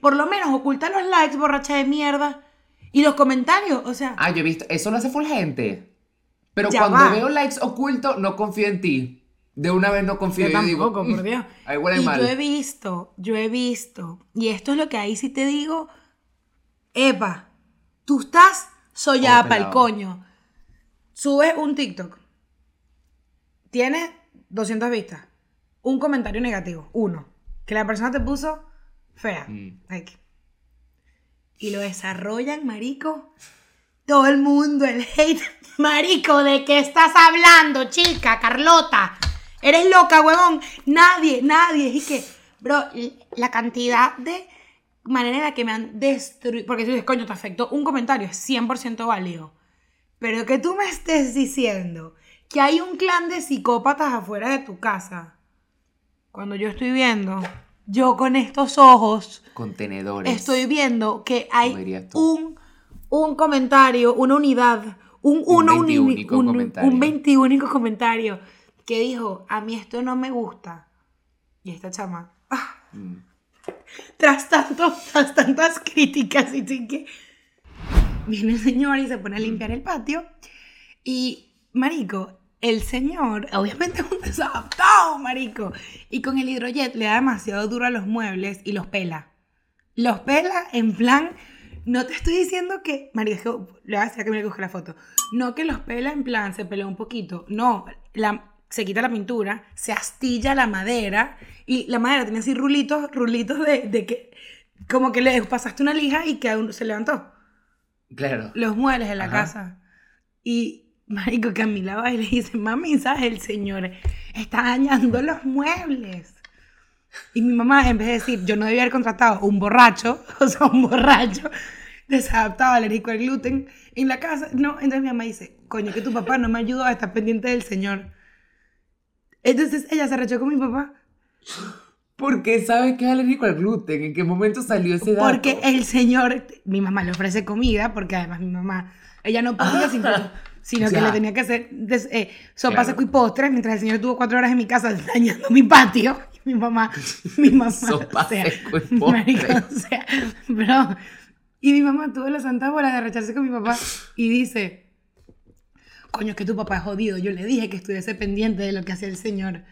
por lo menos oculta los likes, borracha de mierda. Y los comentarios, o sea. Ah, yo he visto, eso lo hace full gente. Pero cuando va. veo likes ocultos, no confío en ti. De una vez no confío. Yo y digo, tampoco, por "Mm, Dios. Ahí huele y mal. yo he visto, yo he visto, y esto es lo que ahí sí te digo, Epa, tú estás sollada Oh, para el pelado. coño. Subes un TikTok, tienes 200 vistas, un comentario negativo, uno, que la persona te puso fea, Mm. like, y lo desarrollan, marico, todo el mundo, el hate, marico, ¿de qué estás hablando, chica, Carlota? Eres loca, huevón. Nadie, nadie. Y que, bro, la cantidad de manera en la que me han destruido. Porque tú dices, coño, te afectó un comentario, es 100% válido. Pero que tú me estés diciendo que hay un clan de psicópatas afuera de tu casa. Cuando yo estoy viendo, yo con estos ojos, Contenedores. estoy viendo que hay un, un comentario, una unidad, un, Un uno, un, veintiúnico un, comentario. un veintiúnico comentario que dijo, a mí esto no me gusta. Y esta chama, ah, Mm. tras, tanto, tras tantas críticas y que viene el señor y se pone a limpiar el patio y marico el señor obviamente es un desadaptado marico y con el hidrojet le da demasiado duro a los muebles y los pela los pela en plan no te estoy diciendo que marico es que le voy a decir que me busque la foto no que los pela en plan se pelea un poquito no la se quita la pintura, se astilla la madera y la madera tenía así rulitos, rulitos de, de que como que le pasaste una lija y que aún se levantó. Claro. Los muebles de la Ajá. casa. Y marico Camila va y le dice, mami, ¿sabes? El señor está dañando los muebles. Y mi mamá, en vez de decir, yo no debía haber contratado un borracho, o sea, un borracho desadaptado, alérgico al gluten, en la casa, no, entonces mi mamá dice, coño, que tu papá no me ayudó a estar pendiente del señor. Entonces ella se arrechó con mi papá Porque sabes que es alérgico al gluten. ¿En qué momento salió ese dato? porque el señor, mi mamá le ofrece comida, porque además mi mamá, ella no podía, sin- sino que le tenía que hacer des- eh, sopa, Claro. seco y postres, mientras el señor estuvo cuatro horas en mi casa dañando mi patio. Y mi mamá, mi mamá, Sopa, o sea, seco y marico, o sea, bro. Y mi mamá tuvo la santa bola de arrecharse con mi papá y dice, coño, es que tu papá es jodido. Yo le dije que estuviese pendiente de lo que hacía el señor.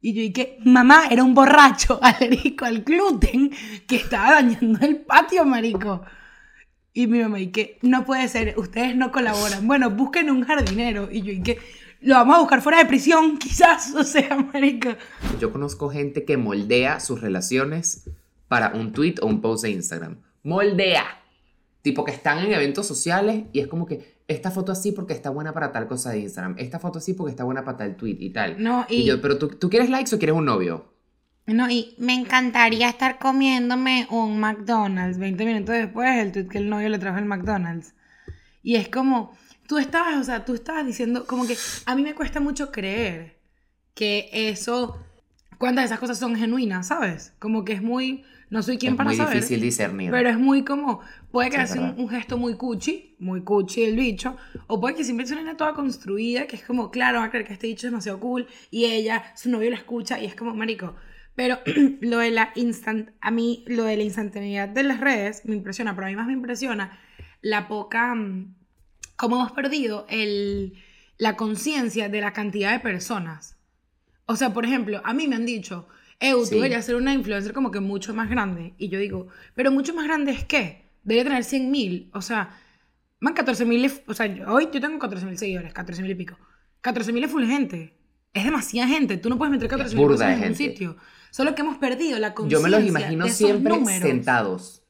Y yo, que mamá era un borracho alérgico al gluten que estaba dañando el patio, marico. Y mi mamá, y que no puede ser, ustedes no colaboran. Bueno, busquen un jardinero. Y yo, y que lo vamos a buscar fuera de prisión, quizás, o sea, marico. Yo conozco gente que moldea sus relaciones para un tweet o un post de Instagram. Moldea. Tipo que están en eventos sociales y es como que esta foto así porque está buena para tal cosa de Instagram. Esta foto así porque está buena para tal tweet y tal. No, Y, y, yo, pero ¿tú, ¿tú quieres likes o quieres un novio? No, y me encantaría estar comiéndome un McDonald's. 20 minutos después, el tweet que el novio le trajo el McDonald's. Y es como, tú estabas, o sea, tú estabas diciendo, como que a mí me cuesta mucho creer que eso, cuántas de esas cosas son genuinas, ¿sabes? Como que es muy, no soy quien es para muy saber. difícil discernir. Pero es muy como, puede que Sí, es un, un gesto muy cuchi, muy cuchi el bicho, o puede que siempre es una toda construida, que es como, claro, va a creer que este bicho es demasiado cool, y ella, su novio la escucha, y es como, marico. Pero lo de la instant, a mí, lo de la instantaneidad de las redes me impresiona, pero a mí más me impresiona la poca, mm, cómo hemos perdido el, la conciencia de la cantidad de personas. O sea, por ejemplo, a mí me han dicho, Eu, Sí. tú deberías ser una influencer como que mucho más grande. Y yo digo, pero mucho más grande es qué? Debería tener 100 mil. O sea, man, 14 mil. O sea, hoy yo tengo 14 mil seguidores, 14 mil y pico. 14 mil es full gente. Es demasiada gente. Tú no puedes meter 14 mil burda personas en un gente. sitio. Solo que hemos perdido la Yo conciencia. me los imagino de esos siempre números. sentados.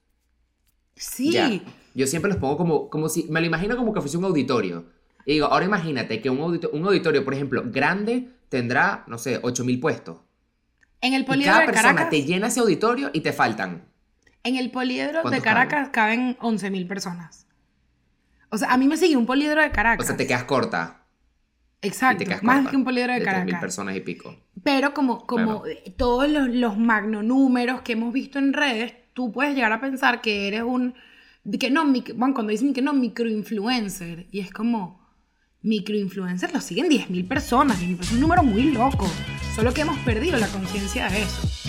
Sí. Ya. Yo siempre los pongo como, como si, me lo imagino como que fuese un auditorio. Y digo, ahora imagínate que un, audito- un auditorio, por ejemplo, grande, tendrá, no sé, 8000 puestos. En el Y poliedro cada de persona Caracas. te llena ese auditorio y te faltan. En el poliedro de ¿Cuántos Caracas caben 11 mil personas. O sea, a mí me sigue un poliedro de Caracas. O sea, te quedas corta. Exacto, más corta que un poliedro de, de 3000 Caracas. personas y pico. Pero como, como eh, todos los, los magnonúmeros que hemos visto en redes, tú puedes llegar a pensar que eres un... Que no, mic- bueno, cuando dicen que no, microinfluencer. Y es como, microinfluencer lo siguen 10.000 personas. Y me parece un número muy loco. Solo que hemos perdido la conciencia de eso.